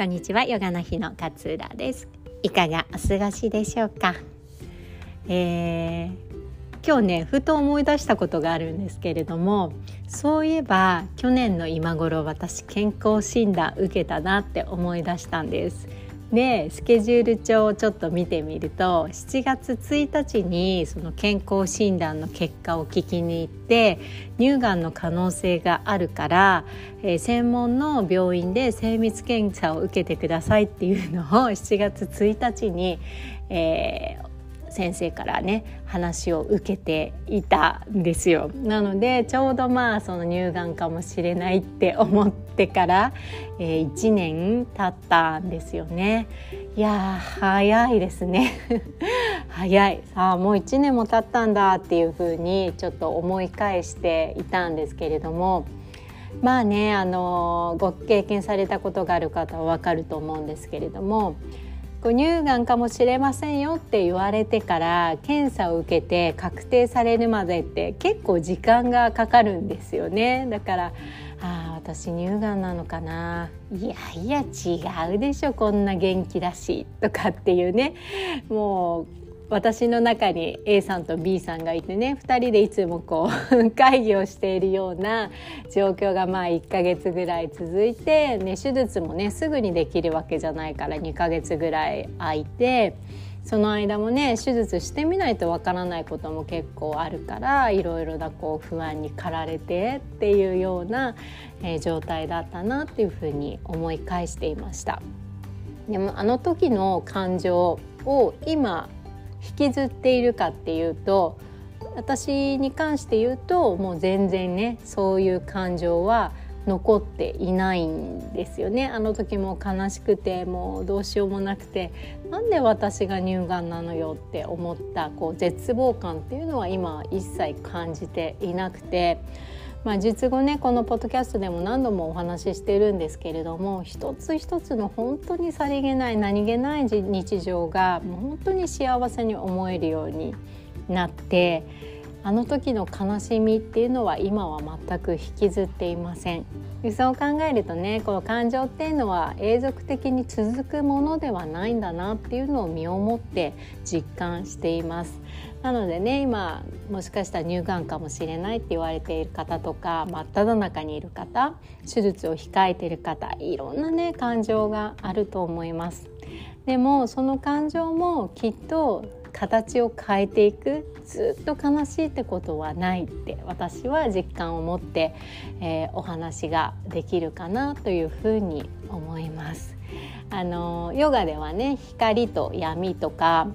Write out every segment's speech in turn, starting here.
こんにちは。ヨガの日の勝浦です。いかがお過ごしでしょうか、えー、今日ねふと思い出したことがあるんですけれどもそういえば去年の今頃私健康診断受けたなって思い出したんです。でスケジュール帳をちょっと見てみると7月1日にその健康診断の結果を聞きに行って乳がんの可能性があるから、えー、専門の病院で精密検査を受けてくださいっていうのを7月1日に、えー、先生からね話を受けていたんですよ。なのでちょうどまあその乳がんかもしれないって思ってから、えー、1年経ったんですよね。いや早いですね。早い。さあもう1年も経ったんだっていうふうにちょっと思い返していたんですけれども。まあねあのご経験されたことがある方はわかると思うんですけれども乳がんかもしれませんよって言われてから検査を受けて確定されるまでって結構時間がかかるんですよね。だからあ私乳がんなのかな。いやいや違うでしょこんな元気だしとかっていうね。もう私の中に A さんと B さんがいてね2人でいつもこう 会議をしているような状況がまあ1ヶ月ぐらい続いて、ね、手術もねすぐにできるわけじゃないから2ヶ月ぐらい空いて。その間もね手術してみないとわからないことも結構あるからいろいろなこう不安に駆られてっていうような、えー、状態だったなっていうふうに思い返していました。でもあの時の感情を今引きずっているかっていうと私に関して言うともう全然ねそういう感情は残っていないんですよね。あの時も悲しくてもうどうしようもなくてなんで私が乳がんなのよって思ったこう絶望感っていうのは今一切感じていなくてまあ、術後ねこのポッドキャストでも何度もお話ししてるんですけれども一つ一つの本当にさりげない何気ない日常がもう本当に幸せに思えるようになってあの時の悲しみっていうのは今は全く引きずっていません。そう考えるとねこの感情っていうのは永続的に続くものではないんだなっていうのを身をもって実感しています。なのでね今もしかしたら乳がんかもしれないって言われている方とか真っ只中にいる方手術を控えている方いろんなね感情があると思います。でもその感情もきっと形を変えていくずっと悲しいってことはないって私は実感を持って、えー、お話ができるかなというふうに思います。あのヨガではね光と闇とか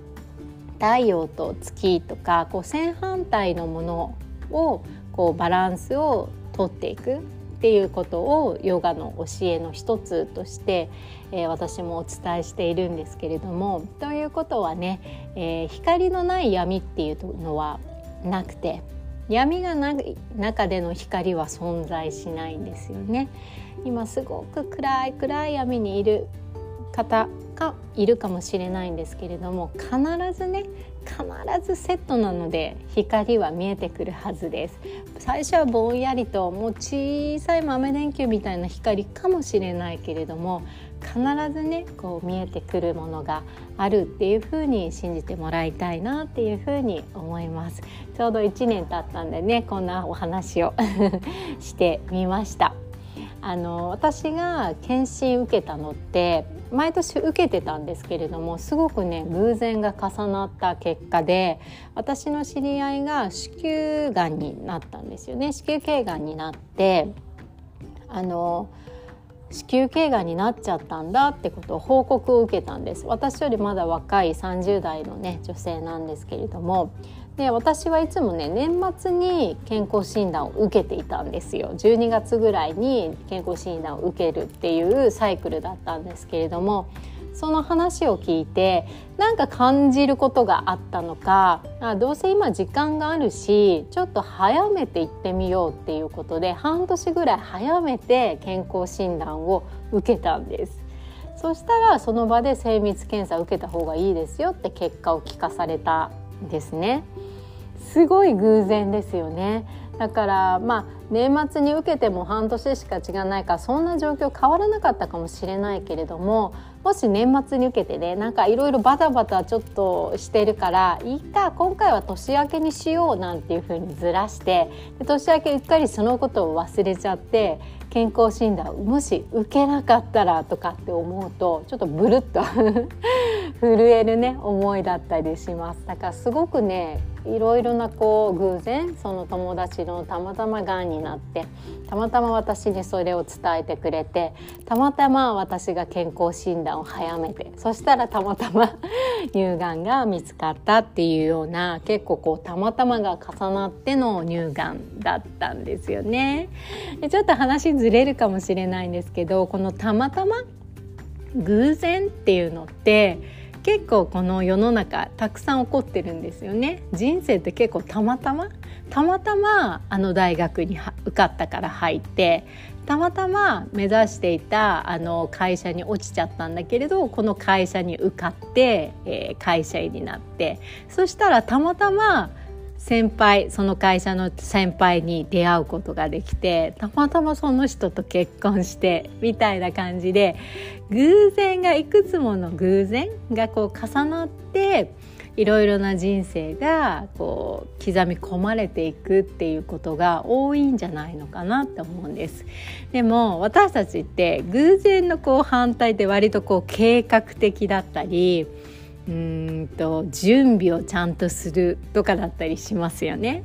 太陽と月とかこう正反対のものをこうバランスをとっていくっていうことをヨガの教えの一つとして、えー、私もお伝えしているんですけれどもということはね、えー、光のない闇っていうのはなくて闇がない中での光は存在しないんですよね。今すごく暗い暗い闇にいる方がいるかもしれないんですけれども必ずね必ずセットなので光は見えてくるはずです。最初はぼんやりともう小さい豆電球みたいな光かもしれないけれども必ずねこう見えてくるものがあるっていうふうに信じてもらいたいなっていうふうに思います。ちょうど1年経ったんでねこんなお話を してみました。あの私が検診受けたのって毎年受けてたんですけれどもすごくね偶然が重なった結果で私の知り合いが子宮がんになったんですよね。子宮頸がんになってあの子宮頸がんになっちゃったんだってことを報告を受けたんです。私よりまだ若い30代のね女性なんですけれどもで私はいつもね年末に健康診断を受けていたんですよ12月ぐらいに健康診断を受けるっていうサイクルだったんですけれどもその話を聞いてなんか感じることがあったのかあどうせ今時間があるしちょっと早めて行ってみようっていうことで半年ぐらい早めて健康診断を受けたんです。そしたらその場で精密検査を受けた方がいいですよって結果を聞かされたですね。すごい偶然ですよねだからまあ年末に受けても半年しか違わないからそんな状況変わらなかったかもしれないけれどももし年末に受けてねなんかいろいろバタバタちょっとしてるからいいか今回は年明けにしようなんていう風にずらしてで年明けうっかりそのことを忘れちゃって健康診断もし受けなかったらとかって思うとちょっとブルッと 震えるね思いだったりしますだからすごくねいろいろなこう偶然その友達のたまたまがんになってたまたま私にそれを伝えてくれてたまたま私が健康診断を早めてそしたらたまたま 乳がんが見つかったっていうような結構こうたまたまが重なっての乳がんだったんですよね。でちょっと話ずれるかもしれないんですけどこのたまたま偶然っていうのって結構この世の中たくさん起こってるんですよね。人生って結構たまたま？たまたまあの大学に受かったから入ってたまたま目指していたあの会社に落ちちゃったんだけれどこの会社に受かって、えー、会社員になって。そしたらたまたま先輩その会社の先輩に出会うことができてたまたまその人と結婚してみたいな感じで偶然がいくつもの偶然がこう重なっていろいろな人生がこう刻み込まれていくっていうことが多いんじゃないのかなって思うんです。でも私たちって偶然のこう反対で割とこう計画的だったりうんと準備をちゃんとするとかだったりしますよね。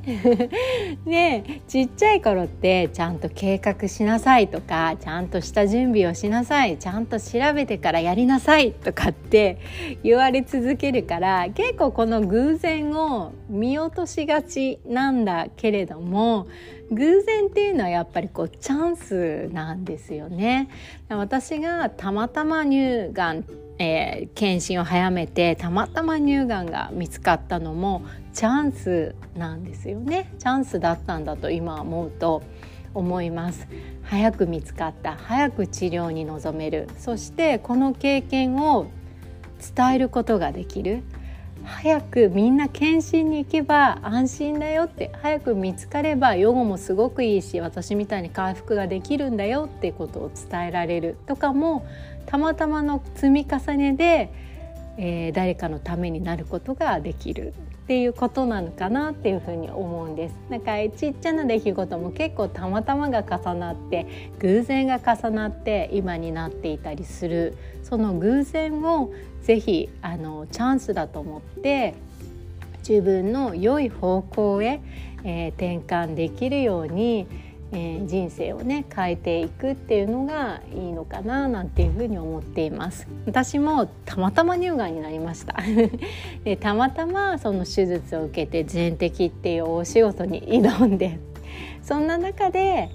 でちっちゃい頃ってちゃんと計画しなさいとかちゃんとした準備をしなさいちゃんと調べてからやりなさいとかって 言われ続けるから結構この偶然を見落としがちなんだけれども偶然っていうのはやっぱりこうチャンスなんですよね。私がたまたま乳がんえー、検診を早めてたまたま乳がんが見つかったのもチャンスなんですよね。チャンスだったんだと今思うと思います。早く見つかった。早く治療に臨める。そしてこの経験を伝えることができる。早くみんな検診に行けば安心だよって早く見つかれば予後もすごくいいし私みたいに回復ができるんだよってことを伝えられるとかもたまたまの積み重ねで、えー、誰かのためになることができる。っていうことなのかなっていうふうに思うんです。なんかちっちゃな出来事も結構たまたまが重なって偶然が重なって今になっていたりするその偶然をぜひあのチャンスだと思って自分の良い方向へ、えー、転換できるようにえー、人生をね変えていくっていうのがいいのかななんていうふうに思っています。私もたまたま乳がんになりました。でたまたまその手術を受けて全摘っていうお仕事に挑んでそんな中で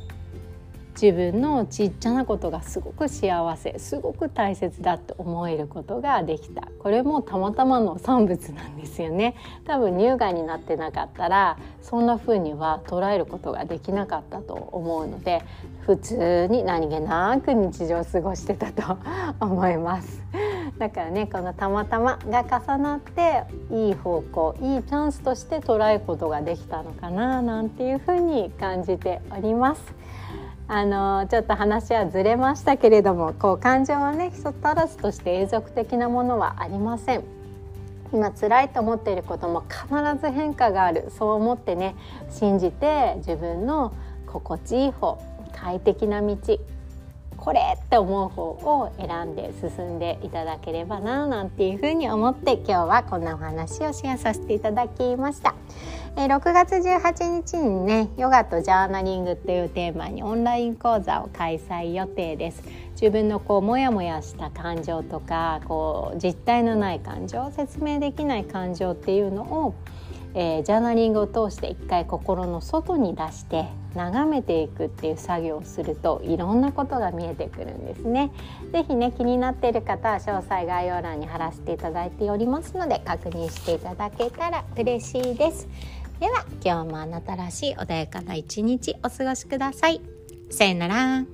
自分のちっちゃなことがすごく幸せすごく大切だと思えることができたこれもたまたまの産物なんですよね多分乳がんになってなかったらそんな風には捉えることができなかったと思うので普通に何気なく日常を過ごしてたと思いますだからねこのたまたまが重なっていい方向いいチャンスとして捉えることができたのかななんていうふうに感じております。あのちょっと話はずれましたけれどもこう感情はね人足らずとして永続的なものはありません今辛いと思っていることも必ず変化があるそう思ってね信じて自分の心地いい方快適な道これって思う方を選んで進んでいただければななんていうふうに思って今日はこんなお話をシェアさせていただきました。え6月18日にねヨガとジャーナリングっていうテーマにオンライン講座を開催予定です自分のこうモヤモヤした感情とかこう実体のない感情説明できない感情っていうのをえー、ジャーナリングを通して一回心の外に出して眺めていくっていう作業をするといろんなことが見えてくるんですね。ぜひね気になっている方は詳細概要欄に貼らせていただいておりますので確認していただけたら嬉しいです。では今日もあなたらしい穏やかな一日お過ごしください。さよなら。